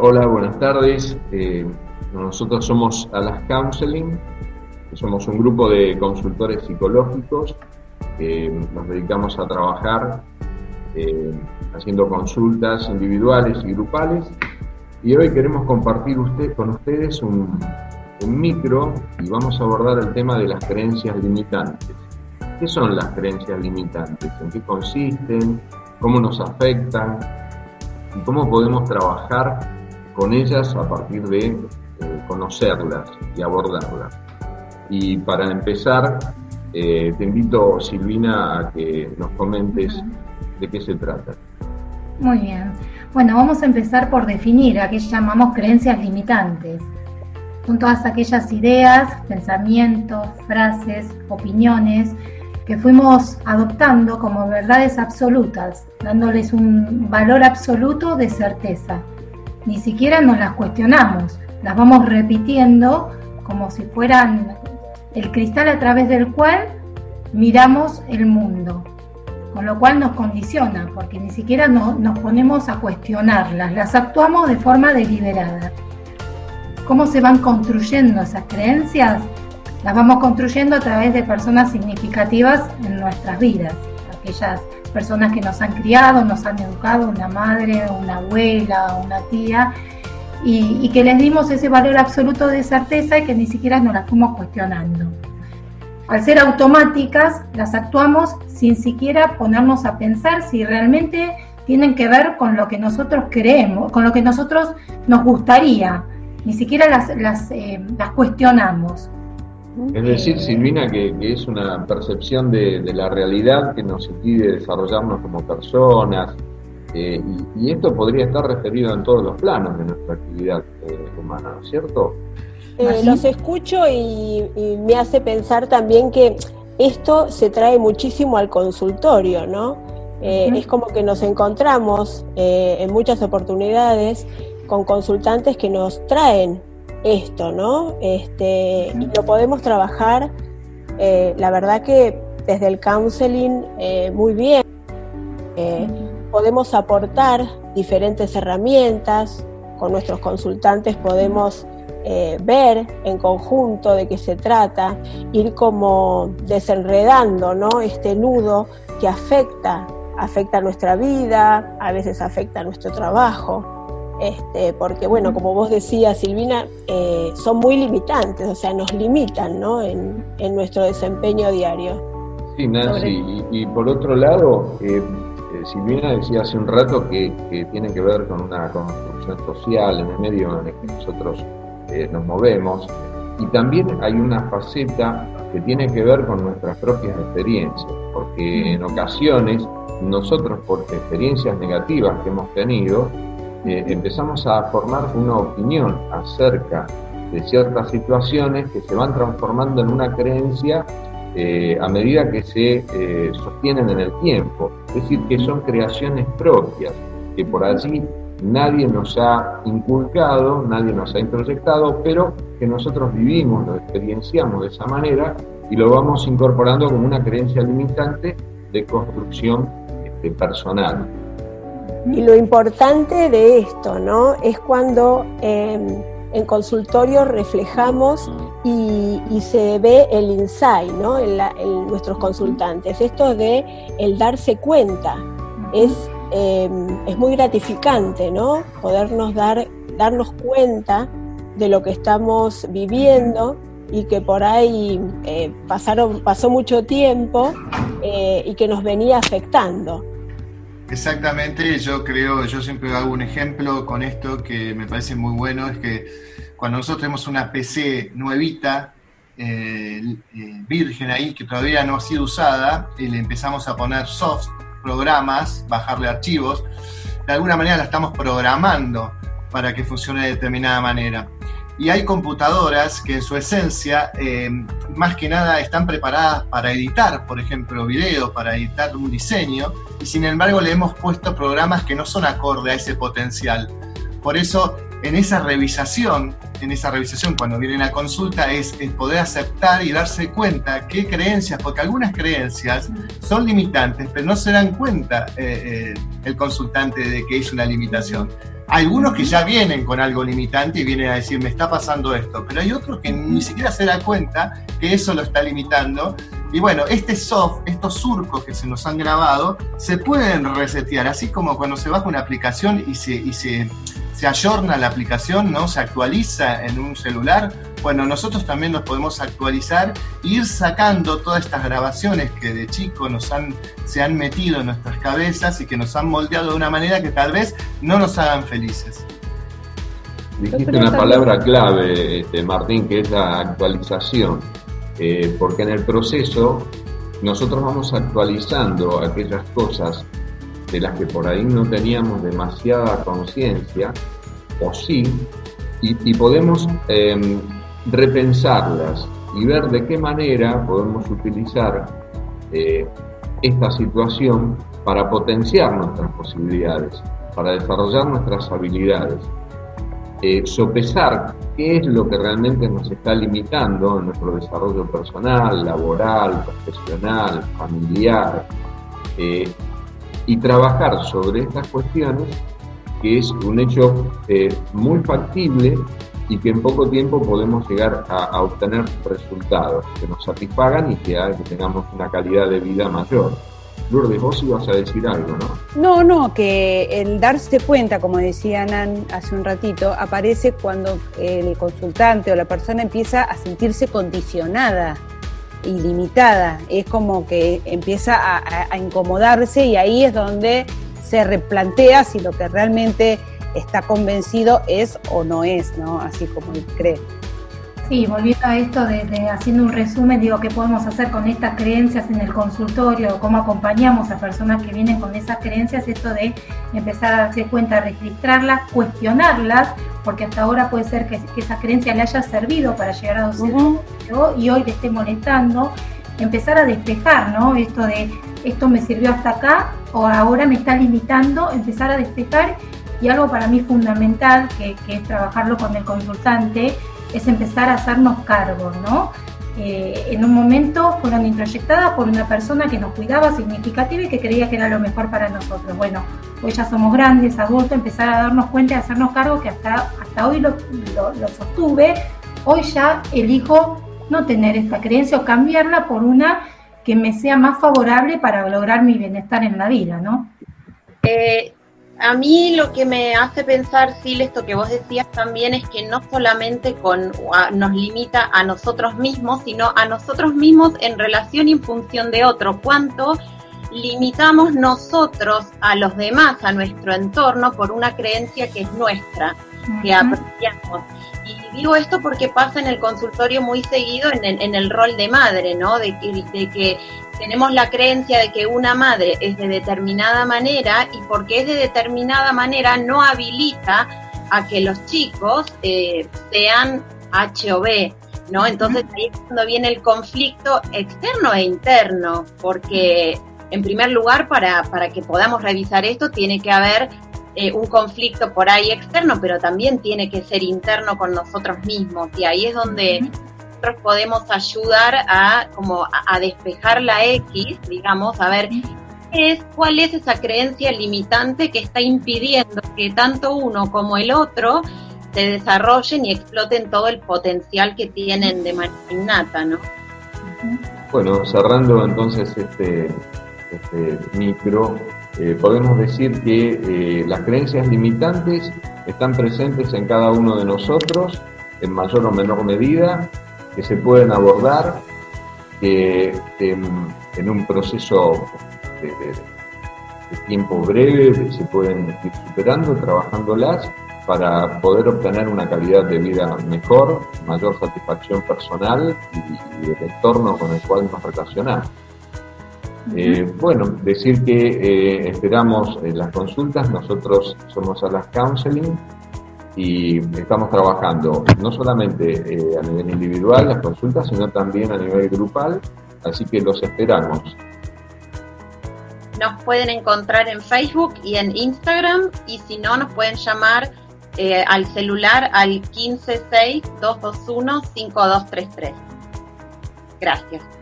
Hola, buenas tardes. Eh, nosotros somos Alas Counseling, somos un grupo de consultores psicológicos que nos dedicamos a trabajar eh, haciendo consultas individuales y grupales. Y hoy queremos compartir con ustedes un, un micro y vamos a abordar el tema de las creencias limitantes. ¿Qué son las creencias limitantes? ¿En qué consisten? ¿Cómo nos afectan? ¿Y cómo podemos trabajar con ellas a partir de eh, conocerlas y abordarlas? Y para empezar, eh, te invito, Silvina, a que nos comentes de qué se trata. Muy bien. Bueno, vamos a empezar por definir a qué llamamos creencias limitantes. Son todas aquellas ideas, pensamientos, frases, opiniones que fuimos adoptando como verdades absolutas, dándoles un valor absoluto de certeza. Ni siquiera nos las cuestionamos, las vamos repitiendo como si fueran el cristal a través del cual miramos el mundo, con lo cual nos condiciona, porque ni siquiera nos ponemos a cuestionarlas, las actuamos de forma deliberada. ¿Cómo se van construyendo esas creencias? las vamos construyendo a través de personas significativas en nuestras vidas, aquellas personas que nos han criado, nos han educado, una madre, una abuela, una tía, y, que les dimos ese valor absoluto de certeza y que ni siquiera nos las fuimos cuestionando. Al ser automáticas, las actuamos sin siquiera ponernos a pensar si realmente tienen que ver con lo que nosotros creemos, con lo que nosotros nos gustaría. Ni siquiera las, las, eh, cuestionamos. Es decir, Silvina, que, es una percepción de, la realidad que nos impide desarrollarnos como personas, eh, y, esto podría estar referido en todos los planos de nuestra actividad eh, humana, ¿no es cierto? Eh, los escucho y, me hace pensar también que esto se trae muchísimo al consultorio, ¿no? Es como que nos encontramos en muchas oportunidades con consultantes que nos traen esto, ¿no? Este, y lo podemos trabajar, eh, la verdad que desde el counseling eh, muy bien. Eh, podemos aportar diferentes herramientas, con nuestros consultantes podemos ver en conjunto de qué se trata, ir como desenredando ¿no? este nudo que afecta, afecta nuestra vida, a veces afecta nuestro trabajo. Este, porque bueno, como vos decías, Silvina, eh, son muy limitantes, o sea, nos limitan ¿no? en, nuestro desempeño diario. Sí, Nancy, y, por otro lado, eh, eh, Silvina decía hace un rato que, tiene que ver con una construcción social en el medio en el que nosotros nos movemos, y también hay una faceta que tiene que ver con nuestras propias experiencias, porque en ocasiones nosotros por experiencias negativas que hemos tenido, eh, empezamos a formar una opinión acerca de ciertas situaciones que se van transformando en una creencia eh, a medida que se eh, sostienen en el tiempo. Es decir, que son creaciones propias, que por allí nadie nos ha inculcado, nadie nos ha introyectado, pero que nosotros vivimos, lo experienciamos de esa manera y lo vamos incorporando como una creencia limitante de construcción este, personal. Y lo importante de esto, ¿no? Es cuando em, en consultorio reflejamos y, se ve el insight, ¿no? En, nuestros consultantes. Esto de el darse cuenta. Es, em, es muy gratificante, ¿no? Podernos dar, darnos cuenta de lo que estamos viviendo y que por ahí eh, pasaron, pasó mucho tiempo eh, y que nos venía afectando. Exactamente, yo creo, yo siempre hago un ejemplo con esto que me parece muy bueno, es que cuando nosotros tenemos una PC nuevita, eh, eh, virgen ahí, que todavía no ha sido usada, y le empezamos a poner soft, programas, bajarle archivos, de alguna manera la estamos programando para que funcione de determinada manera. Y hay computadoras que en su esencia, eh, más que nada, están preparadas para editar, por ejemplo, videos, para editar un diseño, y sin embargo le hemos puesto programas que no son acorde a ese potencial. Por eso, en esa revisación, en esa revisación cuando viene la consulta, es, poder aceptar y darse cuenta qué creencias, porque algunas creencias son limitantes, pero no se dan cuenta eh, eh, el consultante de que es una limitación. Algunos que ya vienen con algo limitante y vienen a decir, me está pasando esto, pero hay otros que ni siquiera se da cuenta que eso lo está limitando. Y bueno, este soft, estos surcos que se nos han grabado, se pueden resetear, así como cuando se baja una aplicación y se, y se, se ayorna la aplicación, ¿no? Se actualiza en un celular. Bueno, nosotros también nos podemos actualizar e ir sacando todas estas grabaciones que de chico nos han, se han metido en nuestras cabezas y que nos han moldeado de una manera que tal vez no nos hagan felices. Dijiste una palabra clave, este, Martín, que es la actualización, eh, porque en el proceso nosotros vamos actualizando aquellas cosas de las que por ahí no teníamos demasiada conciencia, o sí, y, podemos em, repensarlas y ver de qué manera podemos utilizar eh, esta situación para potenciar nuestras posibilidades, para desarrollar nuestras habilidades, eh, sopesar qué es lo que realmente nos está limitando en nuestro desarrollo personal, laboral, profesional, familiar, eh, y trabajar sobre estas cuestiones, que es un hecho muy factible y que en poco tiempo podemos llegar a, obtener resultados que nos satisfagan y que, tengamos una calidad de vida mayor. Lourdes, vos ibas a decir algo, ¿no? No, no, que el darse cuenta, como decía Nan hace un ratito, aparece cuando el consultante o la persona empieza a sentirse condicionada ilimitada, es como que empieza a, incomodarse y ahí es donde se replantea si lo que realmente está convencido es o no es, ¿no? Así como él cree. Sí, volviendo a esto de, haciendo un resumen, digo, ¿qué podemos hacer con estas creencias en el consultorio? ¿Cómo acompañamos a personas que vienen con esas creencias? Esto de empezar a darse cuenta, registrarlas, cuestionarlas, porque hasta ahora puede ser que, esa creencia le haya servido para llegar a un y hoy le esté molestando. Empezar a despejar, ¿no? Esto de esto me sirvió hasta acá o ahora me está limitando, empezar a despejar y algo para mí fundamental, que, es trabajarlo con el consultante, es empezar a hacernos cargo, ¿no? Eh, en un momento fueron introyectadas por una persona que nos cuidaba significativa y que creía que era lo mejor para nosotros. Bueno, hoy ya somos grandes, adultos, empezar a darnos cuenta y hacernos cargo que hasta, hasta hoy lo, lo, sostuve, hoy ya elijo no tener esta creencia o cambiarla por una que me sea más favorable para lograr mi bienestar en la vida, ¿no? Eh, a mí lo que me hace pensar, Sil, esto que vos decías también es que no solamente con, nos limita a nosotros mismos, sino a nosotros mismos en relación y en función de otro. ¿Cuánto limitamos nosotros a los demás, a nuestro entorno, por una creencia que es nuestra, que apreciamos? Y digo esto porque pasa en el consultorio muy seguido en el, en el rol de madre, ¿no? De que, de que tenemos la creencia de que una madre es de determinada manera y porque es de determinada manera no habilita a que los chicos eh, sean H o B, ¿no? Entonces ahí es cuando viene el conflicto externo e interno, porque en primer lugar para, para que podamos revisar esto tiene que haber eh, un conflicto por ahí externo, pero también tiene que ser interno con nosotros mismos y ahí es donde nosotros podemos ayudar a como a, despejar la X, digamos, a ver es, cuál es esa creencia limitante que está impidiendo que tanto uno como el otro se desarrollen y exploten todo el potencial que tienen de manera innata, ¿no? Bueno, cerrando entonces este, este micro, eh, podemos decir que eh, las creencias limitantes están presentes en cada uno de nosotros en mayor o menor medida que se pueden abordar, que en, un proceso de, tiempo breve se pueden ir superando, trabajándolas para poder obtener una calidad de vida mejor, mayor satisfacción personal y, y el entorno con el cual nos relacionamos. Eh, bueno, decir que eh, esperamos las consultas, nosotros somos a las Counseling, y estamos trabajando no solamente eh, a nivel individual las consultas, sino también a nivel grupal, así que los esperamos. Nos pueden encontrar en Facebook y en Instagram y si no nos pueden llamar eh, al celular al 156-221-5233. Gracias.